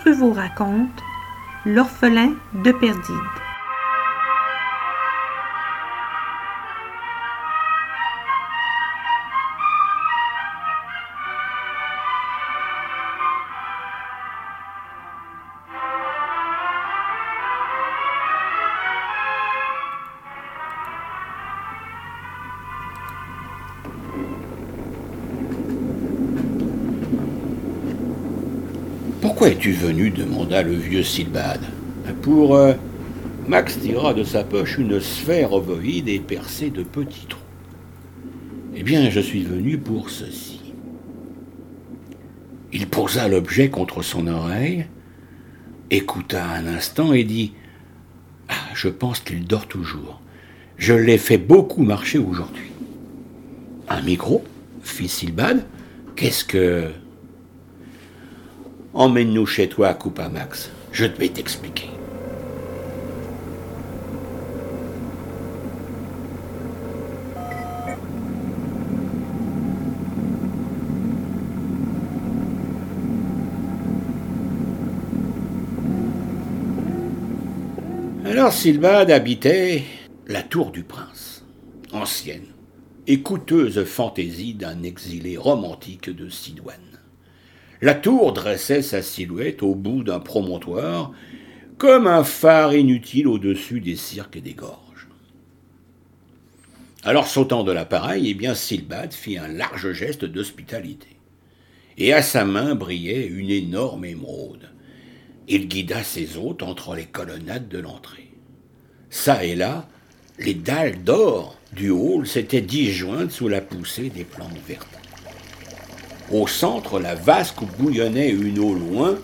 Guy Pruvot raconte L'orphelin de Perdide. Es-tu venu demanda le vieux Silbad. Pour. euh, Max tira de sa poche une sphère ovoïde et percée de petits trous. Eh bien, je suis venu pour ceci. Il posa l'objet contre son oreille, écouta un instant et dit Ah, je pense qu'il dort toujours. Je l'ai fait beaucoup marcher aujourd'hui. Un micro fit Silbad. Qu'est-ce que. Emmène-nous chez toi, Coupa Max. Je vais t'expliquer. Alors Silbad habitait la tour du prince, ancienne et coûteuse fantaisie d'un exilé romantique de Sidoine. La tour dressait sa silhouette au bout d'un promontoire, comme un phare inutile au-dessus des cirques et des gorges. Alors sautant de l'appareil, eh bien Silbad fit un large geste d'hospitalité. Et à sa main brillait une énorme émeraude. Il guida ses hôtes entre les colonnades de l'entrée. Ça et là, les dalles d'or du hall s'étaient disjointes sous la poussée des plantes vertes. Au centre, la vasque bouillonnait une eau loin,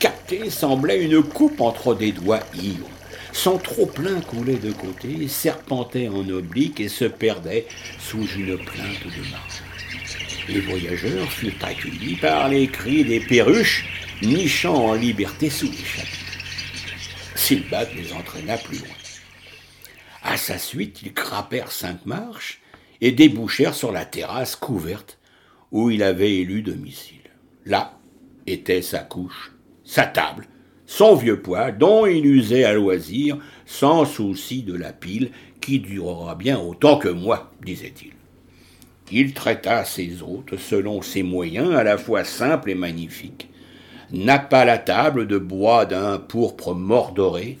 captée, semblait une coupe entre des doigts ivres. Son trop-plein coulait de côté, serpentait en oblique et se perdait sous une plainte de marbre. Les voyageurs furent accueillis par les cris des perruches nichant en liberté sous les chapitres. Silbad les entraîna plus loin. À sa suite, ils grappèrent cinq marches et débouchèrent sur la terrasse couverte où il avait élu domicile. Là était sa couche, sa table, son vieux poêle dont il usait à loisir, sans souci de la pile qui durera bien autant que moi, disait-il. Il traita ses hôtes selon ses moyens à la fois simples et magnifiques, nappa la table de bois d'un pourpre mordoré,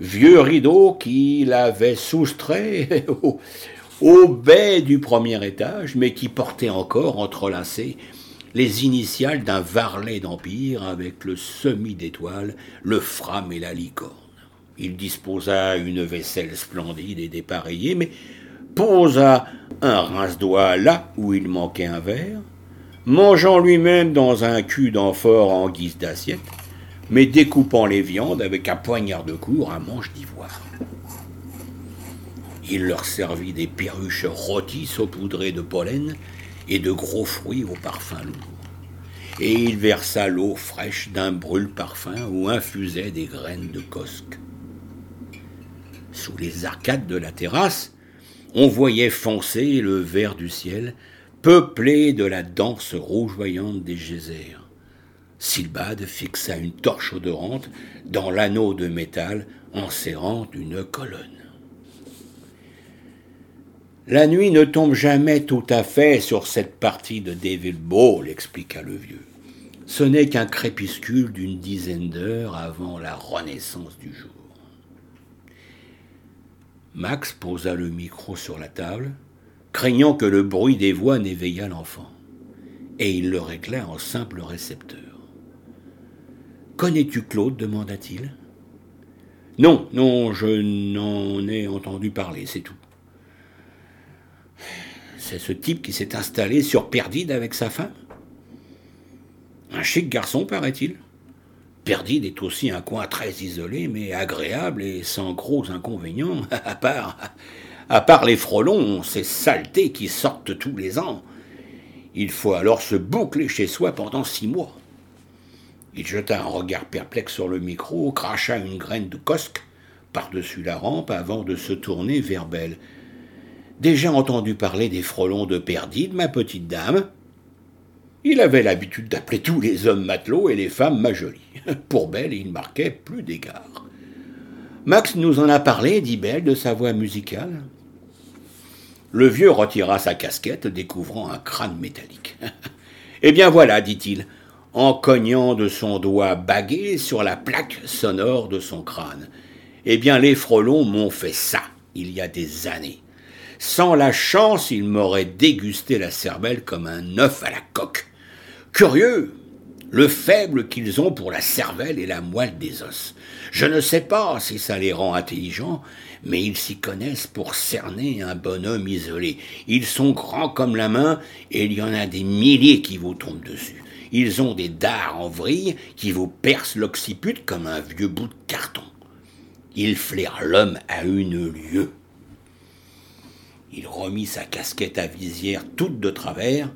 vieux rideau qu'il avait soustrait au, au baie du premier étage, mais qui portait encore entrelacées les initiales d'un varlet d'empire avec le semis d'étoiles, le frame et la licorne. Il disposa une vaisselle splendide et dépareillée, mais posa un rince-doigt là où il manquait un verre, mangeant lui-même dans un cul d'amphore en guise d'assiette, mais découpant les viandes avec un poignard de cour à manche d'ivoire. Il leur servit des perruches rôties saupoudrées de pollen et de gros fruits au parfum lourd. Et il versa l'eau fraîche d'un brûle-parfum où infusaient des graines de cosque. Sous les arcades de la terrasse, on voyait foncer le vert du ciel, peuplé de la danse rougeoyante des geysers. Silbad fixa une torche odorante dans l'anneau de métal enserrant une colonne. La nuit ne tombe jamais tout à fait sur cette partie de Devil Ball, expliqua le vieux. Ce n'est qu'un crépuscule d'une dizaine d'heures avant la renaissance du jour. Max posa le micro sur la table, craignant que le bruit des voix n'éveillât l'enfant, et il le régla en simple récepteur. Connais-tu Claude? demanda-t-il. Non, non, je n'en ai entendu parler, c'est tout. C'est ce type qui s'est installé sur Perdide avec sa femme Un chic garçon, paraît-il. Perdide est aussi un coin très isolé, mais agréable et sans gros inconvénients, à part, à part les frelons, ces saletés qui sortent tous les ans. Il faut alors se boucler chez soi pendant six mois. Il jeta un regard perplexe sur le micro, cracha une graine de cosque par-dessus la rampe avant de se tourner vers Belle. Déjà entendu parler des frelons de Perdide, ma petite dame Il avait l'habitude d'appeler tous les hommes matelots et les femmes ma jolie. Pour Belle, il marquait plus d'égards. Max nous en a parlé, dit Belle, de sa voix musicale. Le vieux retira sa casquette, découvrant un crâne métallique. eh bien voilà, dit-il, en cognant de son doigt bagué sur la plaque sonore de son crâne. Eh bien, les frelons m'ont fait ça, il y a des années. Sans la chance, ils m'auraient dégusté la cervelle comme un œuf à la coque. Curieux, le faible qu'ils ont pour la cervelle et la moelle des os. Je ne sais pas si ça les rend intelligents, mais ils s'y connaissent pour cerner un bonhomme isolé. Ils sont grands comme la main, et il y en a des milliers qui vous tombent dessus. Ils ont des dards en vrille qui vous percent l'occiput comme un vieux bout de carton. Ils flairent l'homme à une lieue. Il remit sa casquette à visière toute de travers,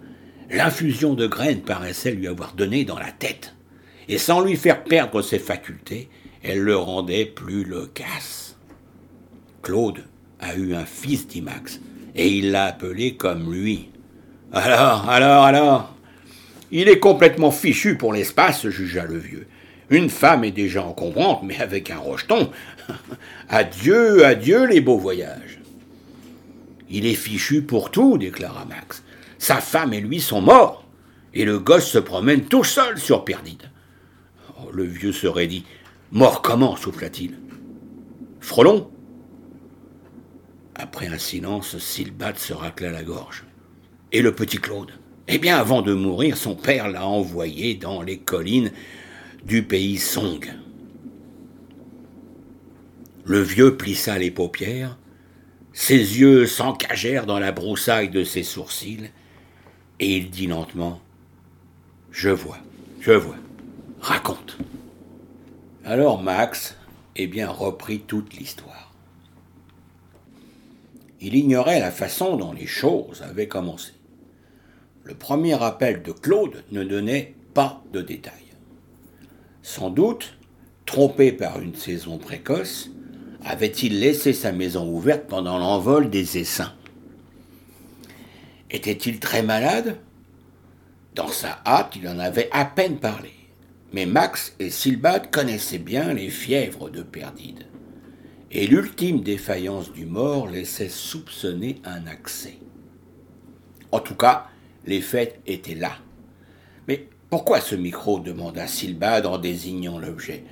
L'infusion de graines paraissait lui avoir donné dans la tête, et sans lui faire perdre ses facultés, elle le rendait plus loquace. Claude a eu un fils, dit Max, et il l'a appelé comme lui. Alors, alors, alors Il est complètement fichu pour l'espace, jugea le vieux. Une femme est déjà encombrante, mais avec un rocheton. adieu, adieu les beaux voyages. Il est fichu pour tout, déclara Max. Sa femme et lui sont morts, et le gosse se promène tout seul sur Perdide. Oh, le vieux se raidit. Mort comment souffla-t-il Frelon Après un silence, Silbad se racla la gorge. Et le petit Claude Eh bien, avant de mourir, son père l'a envoyé dans les collines du pays Song. Le vieux plissa les paupières, ses yeux s'encagèrent dans la broussaille de ses sourcils, et il dit lentement Je vois, je vois. Raconte. Alors Max, eh bien, reprit toute l'histoire. Il ignorait la façon dont les choses avaient commencé. Le premier appel de Claude ne donnait pas de détails. Sans doute, trompé par une saison précoce, avait-il laissé sa maison ouverte pendant l'envol des essaims? Était-il très malade? Dans sa hâte, il en avait à peine parlé. Mais Max et Silbad connaissaient bien les fièvres de Perdide. Et l'ultime défaillance du mort laissait soupçonner un accès. En tout cas, les faits étaient là. Mais pourquoi ce micro? demanda Silbad en désignant l'objet.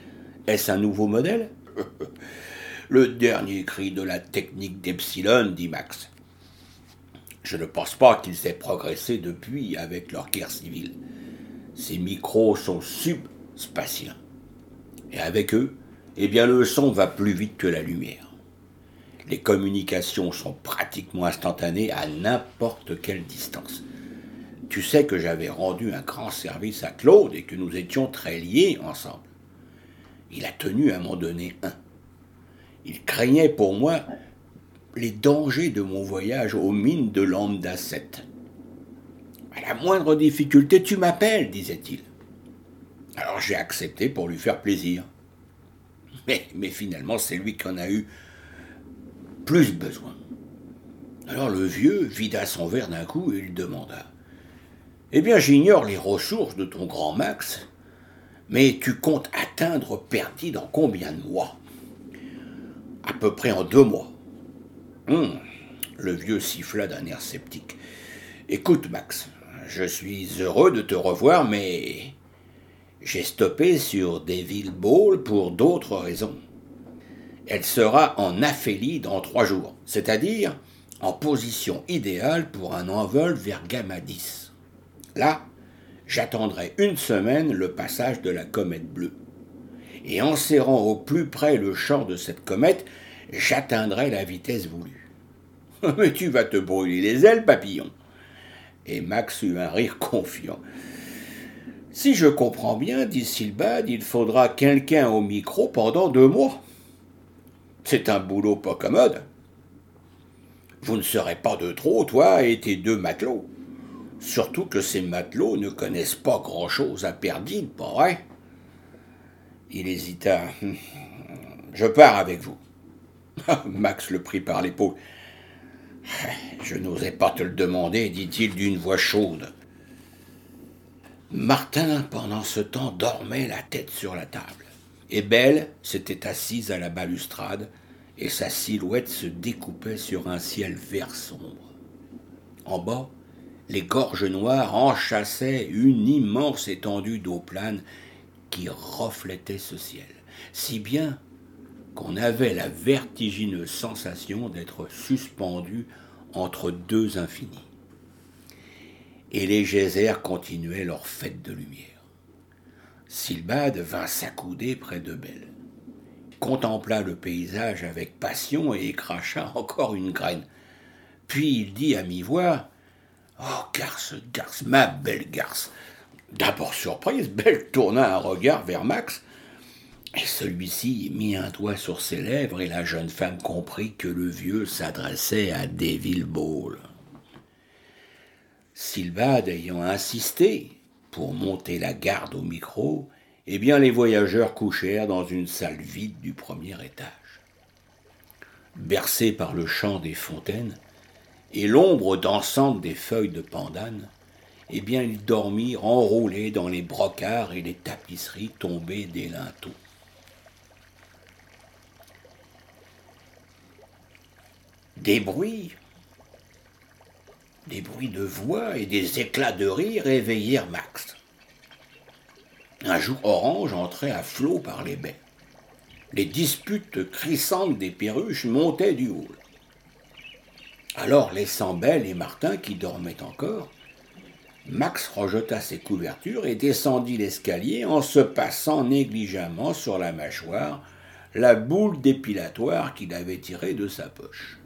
Est-ce un nouveau modèle? Le dernier cri de la technique d'Epsilon, dit Max. Je ne pense pas qu'ils aient progressé depuis avec leur guerre civile. Ces micros sont subspatiens. Et avec eux, eh bien le son va plus vite que la lumière. Les communications sont pratiquement instantanées à n'importe quelle distance. Tu sais que j'avais rendu un grand service à Claude et que nous étions très liés ensemble. Il a tenu à m'en donner un. Il craignait pour moi les dangers de mon voyage aux mines de Lambda 7. À la moindre difficulté, tu m'appelles, disait-il. Alors j'ai accepté pour lui faire plaisir. Mais, finalement, c'est lui qui en a eu plus besoin. Alors le vieux vida son verre d'un coup et il demanda Eh bien, j'ignore les ressources de ton grand Max, mais tu comptes atteindre Perdi dans combien de mois? À peu près en deux mois. Hum, le vieux siffla d'un air sceptique. Écoute, Max, je suis heureux de te revoir, mais j'ai stoppé sur Devil Ball pour d'autres raisons. Elle sera en aphélie dans trois jours, c'est-à-dire en position idéale pour un envol vers Gamma 10. Là, j'attendrai une semaine le passage de la comète bleue. Et en serrant au plus près le champ de cette comète, j'atteindrai la vitesse voulue. Mais tu vas te brûler les ailes, papillon. Et Max eut un rire confiant. Si je comprends bien, dit Silbad, il faudra quelqu'un au micro pendant deux mois. C'est un boulot pas commode. Vous ne serez pas de trop, toi et tes deux matelots. Surtout que ces matelots ne connaissent pas grand-chose à Perdine, pas vrai? Il hésita. Je pars avec vous. Max le prit par l'épaule. Je n'osais pas te le demander, dit-il d'une voix chaude. Martin, pendant ce temps, dormait la tête sur la table. Et Belle s'était assise à la balustrade, et sa silhouette se découpait sur un ciel vert sombre. En bas, les gorges noires enchassaient une immense étendue d'eau plane reflétait ce ciel, si bien qu'on avait la vertigineuse sensation d'être suspendu entre deux infinis. Et les geysers continuaient leur fête de lumière. Silbad vint s'accouder près de Belle, contempla le paysage avec passion et cracha encore une graine. Puis il dit à mi-voix Oh, garce, garce, ma belle garce D'abord surprise, Belle tourna un regard vers Max, et celui-ci mit un doigt sur ses lèvres, et la jeune femme comprit que le vieux s'adressait à Deville Ball. Silbad ayant insisté pour monter la garde au micro, eh bien les voyageurs couchèrent dans une salle vide du premier étage. Bercés par le chant des fontaines, et l'ombre dansante des feuilles de pandane, eh bien ils dormirent enroulés dans les brocarts et les tapisseries tombées des linteaux. Des bruits, des bruits de voix et des éclats de rire éveillèrent Max. Un jour orange entrait à flot par les baies. Les disputes crissantes des perruches montaient du hall. Alors, laissant Belle et Martin qui dormaient encore, Max rejeta ses couvertures et descendit l'escalier en se passant négligemment sur la mâchoire la boule dépilatoire qu'il avait tirée de sa poche.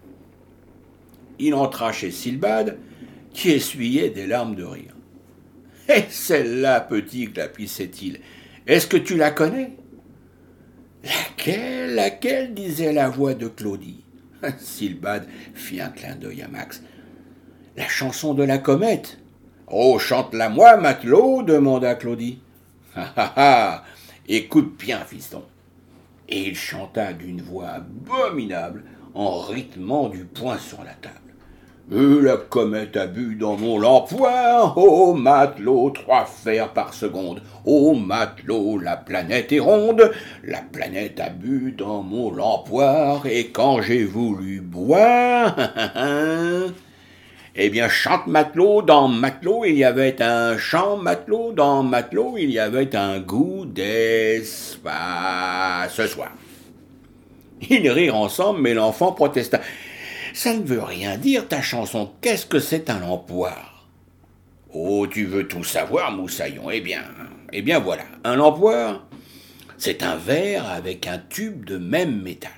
Il entra chez Silbad, qui essuyait des larmes de rire. Eh, celle-là, petit, glapissait-il, est-ce que tu la connais Laquelle, laquelle? disait la voix de Claudie. Silbad fit un clin d'œil à Max. La chanson de la comète. Oh, chante-la moi, matelot demanda Claudie. Ha ha ha Écoute bien, fiston. Et il chanta d'une voix abominable en rythmant du poing sur la table. Euh, la comète a bu dans mon lampoir, oh matelot, trois fers par seconde. Oh matelot, la planète est ronde, la planète a bu dans mon lampoir, et quand j'ai voulu boire, eh bien, chante matelot, dans matelot, il y avait un chant matelot, dans matelot, il y avait un goût d'espace. Ce soir. Ils rirent ensemble, mais l'enfant protesta. Ça ne veut rien dire, ta chanson. Qu'est-ce que c'est un lampoir Oh, tu veux tout savoir, Moussaillon. Eh bien, eh bien voilà. Un lampoir, c'est un verre avec un tube de même métal.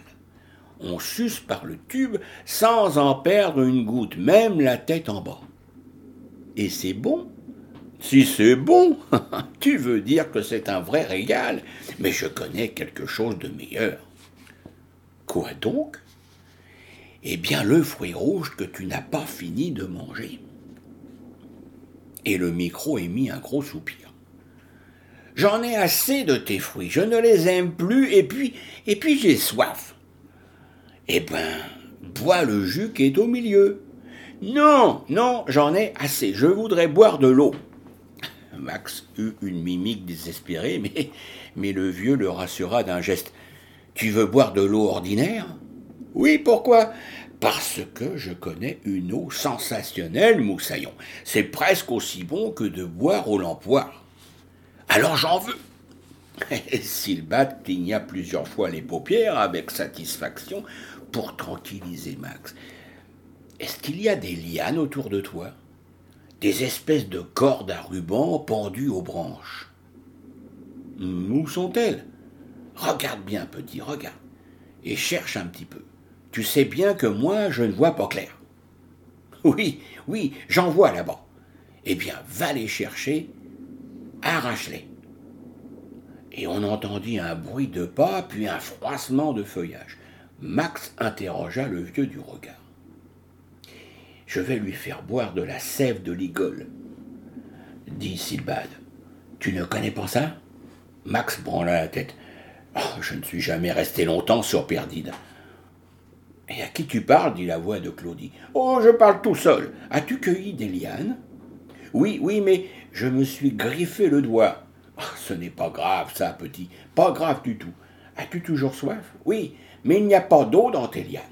On suce par le tube sans en perdre une goutte, même la tête en bas. Et c'est bon Si c'est bon, tu veux dire que c'est un vrai régal, mais je connais quelque chose de meilleur. Quoi donc? Eh bien le fruit rouge que tu n'as pas fini de manger. Et le micro émit un gros soupir. J'en ai assez de tes fruits, je ne les aime plus, et puis, et puis j'ai soif. Eh ben, bois le jus qui est au milieu. Non, non, j'en ai assez, je voudrais boire de l'eau. Max eut une mimique désespérée, mais, le vieux le rassura d'un geste. Tu veux boire de l'eau ordinaire? Oui, pourquoi? Parce que je connais une eau sensationnelle, Moussaillon. C'est presque aussi bon que de boire au lampoir. Alors j'en veux. Silbat cligna plusieurs fois les paupières avec satisfaction pour tranquilliser Max. Est-ce qu'il y a des lianes autour de toi? Des espèces de cordes à ruban pendues aux branches? Où sont-elles? Regarde bien, petit, regarde, et cherche un petit peu tu sais bien que moi, je ne vois pas clair. Oui, oui, j'en vois là-bas. Eh bien, va les chercher, arrache-les. Et on entendit un bruit de pas, puis un froissement de feuillage. Max interrogea le vieux du regard. Je vais lui faire boire de la sève de ligole, dit Silbad. Tu ne connais pas ça? Max branla la tête. Oh, je ne suis jamais resté longtemps sur Perdide. Et à qui tu parles? dit la voix de Claudie. Oh, je parle tout seul. As-tu cueilli des lianes? Oui, oui, mais je me suis griffé le doigt. Ah, ce n'est pas grave, ça, petit. Pas grave du tout. As-tu toujours soif? Oui, mais il n'y a pas d'eau dans tes lianes.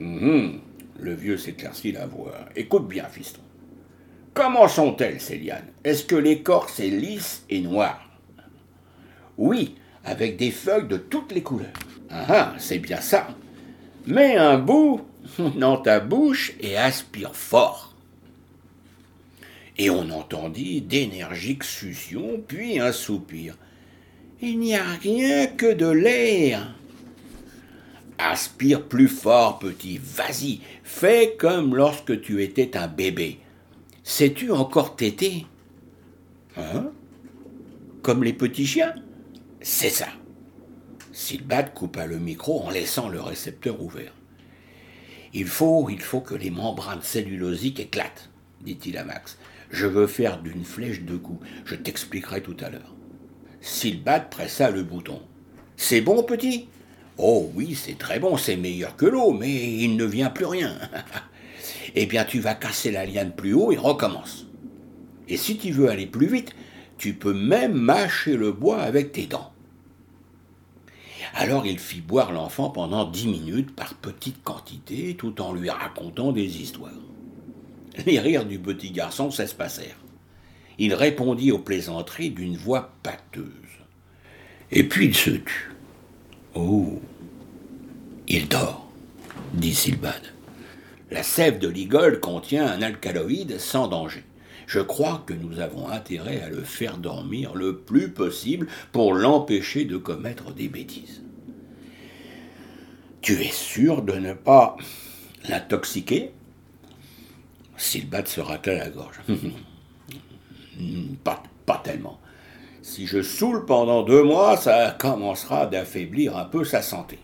Hum, le vieux s'éclaircit la voix. Écoute bien, fiston. Comment sont-elles, ces lianes Est-ce que l'écorce est lisse et noire? Oui, avec des feuilles de toutes les couleurs. Ah, ah c'est bien ça. Mets un bout dans ta bouche et aspire fort. Et on entendit d'énergiques succions, puis un soupir. Il n'y a rien que de l'air. Aspire plus fort, petit. Vas-y, fais comme lorsque tu étais un bébé. Sais-tu encore téter? Hein? Comme les petits chiens? C'est ça. Silbad coupa le micro en laissant le récepteur ouvert. Il faut, il faut que les membranes cellulosiques éclatent, dit-il à Max. Je veux faire d'une flèche deux coups. Je t'expliquerai tout à l'heure. Silbad pressa le bouton. C'est bon, petit? Oh oui, c'est très bon, c'est meilleur que l'eau, mais il ne vient plus rien. eh bien, tu vas casser la liane plus haut et recommence. Et si tu veux aller plus vite, tu peux même mâcher le bois avec tes dents. Alors il fit boire l'enfant pendant dix minutes par petites quantités, tout en lui racontant des histoires. Les rires du petit garçon s'espacèrent. Il répondit aux plaisanteries d'une voix pâteuse. Et puis il se tut. Oh Il dort, dit Silbad. La sève de l'igole contient un alcaloïde sans danger. Je crois que nous avons intérêt à le faire dormir le plus possible pour l'empêcher de commettre des bêtises. Tu es sûr de ne pas l'intoxiquer? Silbad se racla la gorge. pas, pas tellement. Si je saoule pendant deux mois, ça commencera d'affaiblir un peu sa santé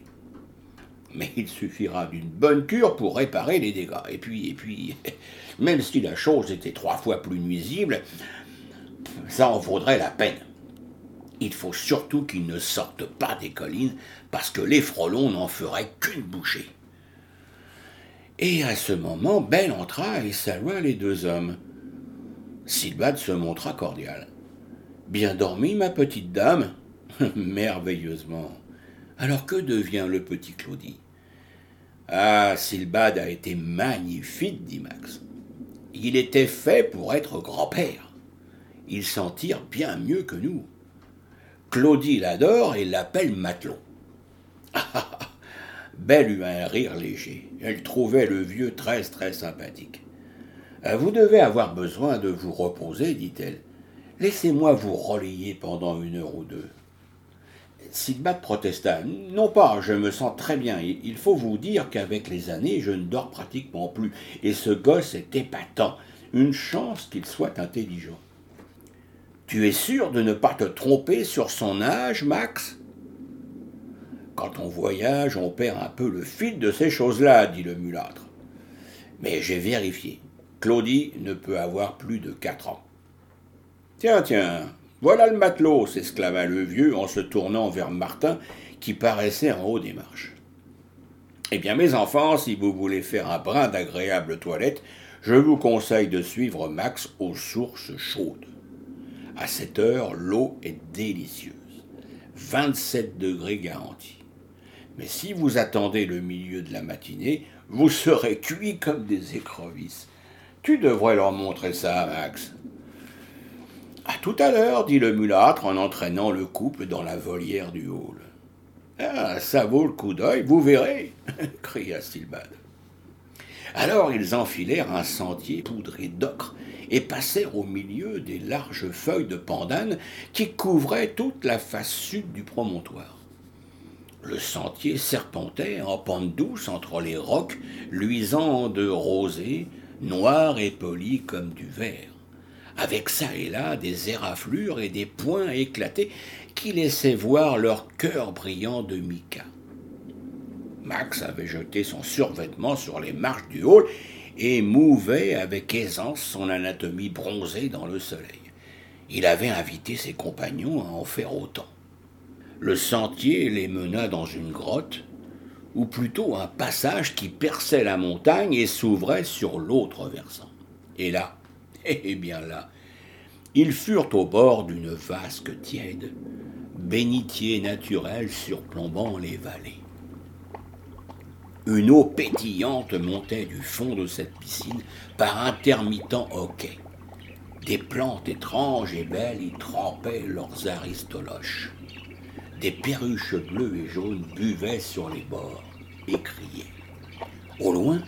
mais il suffira d'une bonne cure pour réparer les dégâts. Et puis, et puis, même si la chose était trois fois plus nuisible, ça en vaudrait la peine. Il faut surtout qu'il ne sorte pas des collines, parce que les frelons n'en feraient qu'une bouchée. Et à ce moment, Belle entra et salua les deux hommes. Silbad se montra cordial. Bien dormi, ma petite dame Merveilleusement. Alors que devient le petit Claudie? Ah, Silbad a été magnifique, dit Max. Il était fait pour être grand-père. Il s'en tire bien mieux que nous. Claudie l'adore et l'appelle matelot. Belle eut un rire léger. Elle trouvait le vieux très très sympathique. Euh, vous devez avoir besoin de vous reposer, dit-elle. Laissez-moi vous relayer pendant une heure ou deux. Silbad protesta. Non pas, je me sens très bien. Il faut vous dire qu'avec les années, je ne dors pratiquement plus. Et ce gosse est épatant. Une chance qu'il soit intelligent. Tu es sûr de ne pas te tromper sur son âge, Max? Quand on voyage, on perd un peu le fil de ces choses-là, dit le mulâtre. Mais j'ai vérifié. Claudie ne peut avoir plus de quatre ans. Tiens, tiens, voilà le matelot, s'exclama le vieux en se tournant vers Martin, qui paraissait en haut des marches. Eh bien, mes enfants, si vous voulez faire un brin d'agréable toilette, je vous conseille de suivre Max aux sources chaudes. À cette heure, l'eau est délicieuse. 27 degrés garantis. Mais si vous attendez le milieu de la matinée, vous serez cuits comme des écrevisses. Tu devrais leur montrer ça, Max. À tout à l'heure, dit le mulâtre en entraînant le couple dans la volière du hall. Ah, ça vaut le coup d'œil, vous verrez, cria Silbad. Alors ils enfilèrent un sentier poudré d'ocre et passèrent au milieu des larges feuilles de pandane qui couvraient toute la face sud du promontoire. Le sentier serpentait en pente douce entre les rocs luisants de rosée, noirs et polis comme du verre avec ça et là des éraflures et des points éclatés qui laissaient voir leur cœur brillant de mica. Max avait jeté son survêtement sur les marches du hall et mouvait avec aisance son anatomie bronzée dans le soleil. Il avait invité ses compagnons à en faire autant. Le sentier les mena dans une grotte, ou plutôt un passage qui perçait la montagne et s'ouvrait sur l'autre versant. Et là, Eh bien là, ils furent au bord d'une vasque tiède, bénitier naturel surplombant les vallées. Une eau pétillante montait du fond de cette piscine par intermittent hoquets. Des plantes étranges et belles y trempaient leurs aristoloches. Des perruches bleues et jaunes buvaient sur les bords et criaient. Au loin,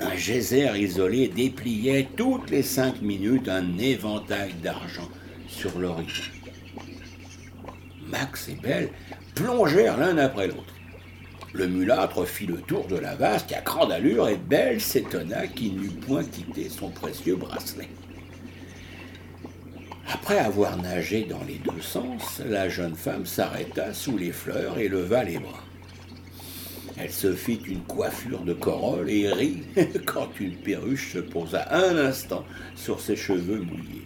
un geyser isolé dépliait toutes les cinq minutes un éventail d'argent sur l'horizon. Max et Belle plongèrent l'un après l'autre. Le mulâtre fit le tour de la vasque à grande allure et Belle s'étonna qu'il n'eût point quitté son précieux bracelet. Après avoir nagé dans les deux sens, la jeune femme s'arrêta sous les fleurs et leva les bras. Elle se fit une coiffure de corolle et rit quand une perruche se posa un instant sur ses cheveux mouillés.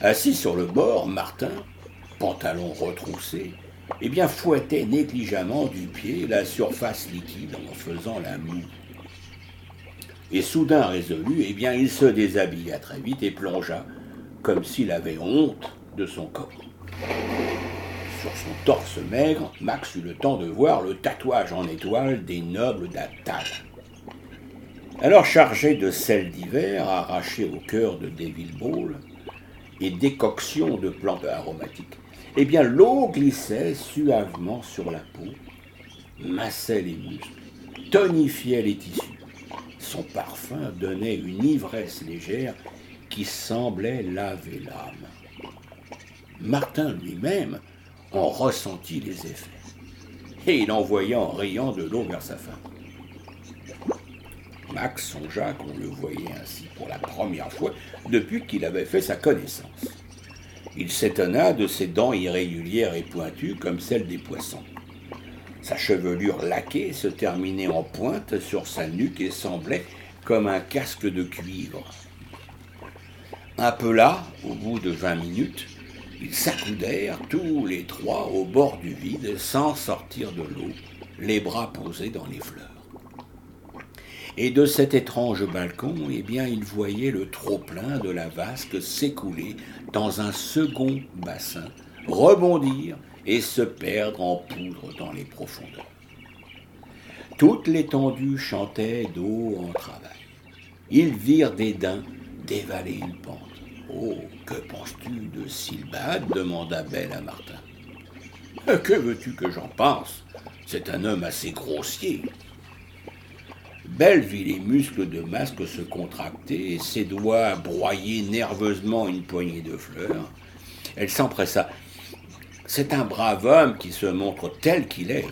Assis sur le bord, Martin, pantalon retroussé, eh bien, fouettait négligemment du pied la surface liquide en faisant la moue. Et soudain résolu, eh bien, il se déshabilla très vite et plongea, comme s'il avait honte de son corps. Sur son torse maigre, Max eut le temps de voir le tatouage en étoile des nobles d'Atal. Alors chargé de sel d'hiver arraché au cœur de Devil Ball et décoction de plantes aromatiques, eh bien l'eau glissait suavement sur la peau, massait les muscles, tonifiait les tissus. Son parfum donnait une ivresse légère qui semblait laver l'âme. Martin lui-même en ressentit les effets, et il envoya en riant de l'eau vers sa femme. Max songea qu'on le voyait ainsi pour la première fois depuis qu'il avait fait sa connaissance. Il s'étonna de ses dents irrégulières et pointues comme celles des poissons. Sa chevelure laquée se terminait en pointe sur sa nuque et semblait comme un casque de cuivre. Un peu là, au bout de vingt minutes, ils s'accoudèrent tous les trois au bord du vide sans sortir de l'eau, les bras posés dans les fleurs. Et de cet étrange balcon, eh bien, il voyait le trop-plein de la vasque s'écouler dans un second bassin, rebondir et se perdre en poudre dans les profondeurs. Toute l'étendue chantait d'eau en travail. Ils virent des daims dévaler une pente. Oh, que penses-tu de Silbad demanda Belle à Martin. Que veux-tu que j'en pense? C'est un homme assez grossier. Belle vit les muscles de masque se contracter ses doigts broyer nerveusement une poignée de fleurs. Elle s'empressa. C'est un brave homme qui se montre tel qu'il est.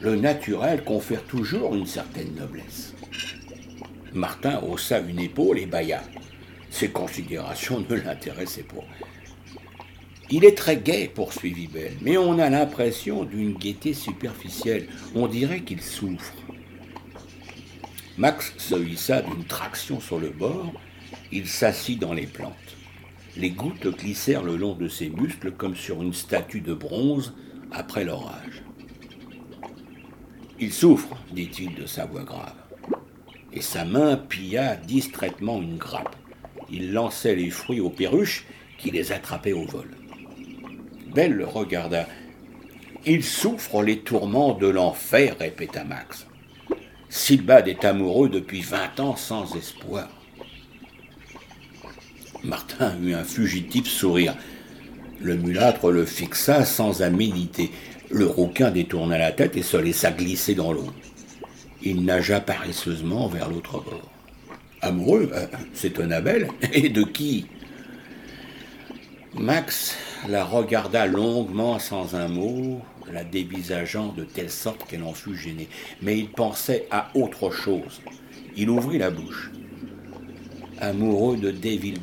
Le naturel confère toujours une certaine noblesse. Martin haussa une épaule et bâilla. Ces considérations ne l'intéressaient pas. Il est très gai, poursuivit Belle, mais on a l'impression d'une gaieté superficielle. On dirait qu'il souffre. Max se hissa d'une traction sur le bord. Il s'assit dans les plantes. Les gouttes glissèrent le long de ses muscles comme sur une statue de bronze après l'orage. Il souffre, dit-il de sa voix grave. Et sa main pilla distraitement une grappe. Il lançait les fruits aux perruches qui les attrapaient au vol. Belle le regarda. Il souffre les tourments de l'enfer, répéta Max. Silbad est amoureux depuis vingt ans sans espoir. Martin eut un fugitif sourire. Le mulâtre le fixa sans aménité. Le rouquin détourna la tête et se laissa glisser dans l'eau. Il nagea paresseusement vers l'autre bord. Amoureux euh, C'est un Abel Et de qui Max la regarda longuement sans un mot, la dévisageant de telle sorte qu'elle en fut gênée. Mais il pensait à autre chose. Il ouvrit la bouche. Amoureux de Devil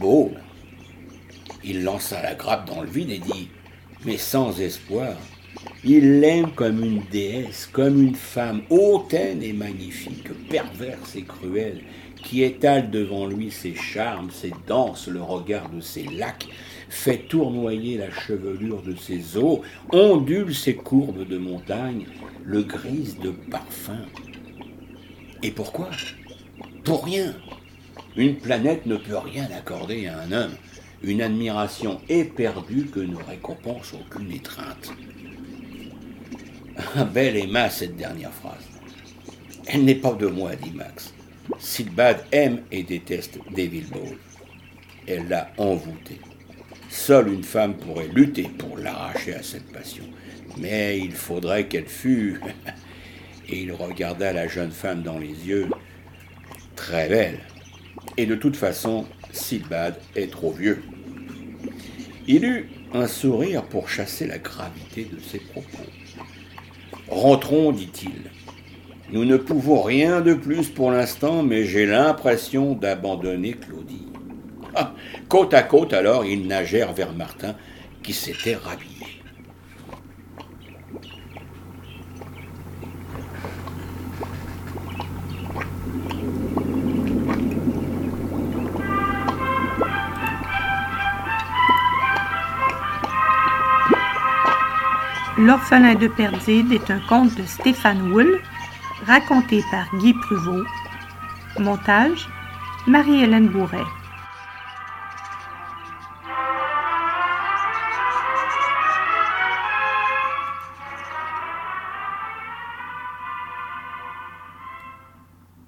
Il lança la grappe dans le vide et dit Mais sans espoir. Il l'aime comme une déesse, comme une femme hautaine et magnifique, perverse et cruelle, qui étale devant lui ses charmes, ses danses, le regard de ses lacs, fait tournoyer la chevelure de ses os, ondule ses courbes de montagne, le grise de parfum. Et pourquoi? Pour rien. Une planète ne peut rien accorder à un homme. Une admiration éperdue que ne récompense aucune étreinte. Ah, belle aima cette dernière phrase. Elle n'est pas de moi, dit Max. Silbad aime et déteste Devil Ball. Elle l'a envoûté. Seule une femme pourrait lutter pour l'arracher à cette passion. Mais il faudrait qu'elle fût. et il regarda la jeune femme dans les yeux. Très belle. Et de toute façon, Silbad est trop vieux. Il eut un sourire pour chasser la gravité de ses propos. Rentrons, dit-il. Nous ne pouvons rien de plus pour l'instant, mais j'ai l'impression d'abandonner Claudie. Ah, côte à côte, alors, ils nagèrent vers Martin, qui s'était rhabillé. L'orphelin de Perdide est un conte de Stéphane Wool, raconté par Guy Pruvot. Montage Marie-Hélène Bourret.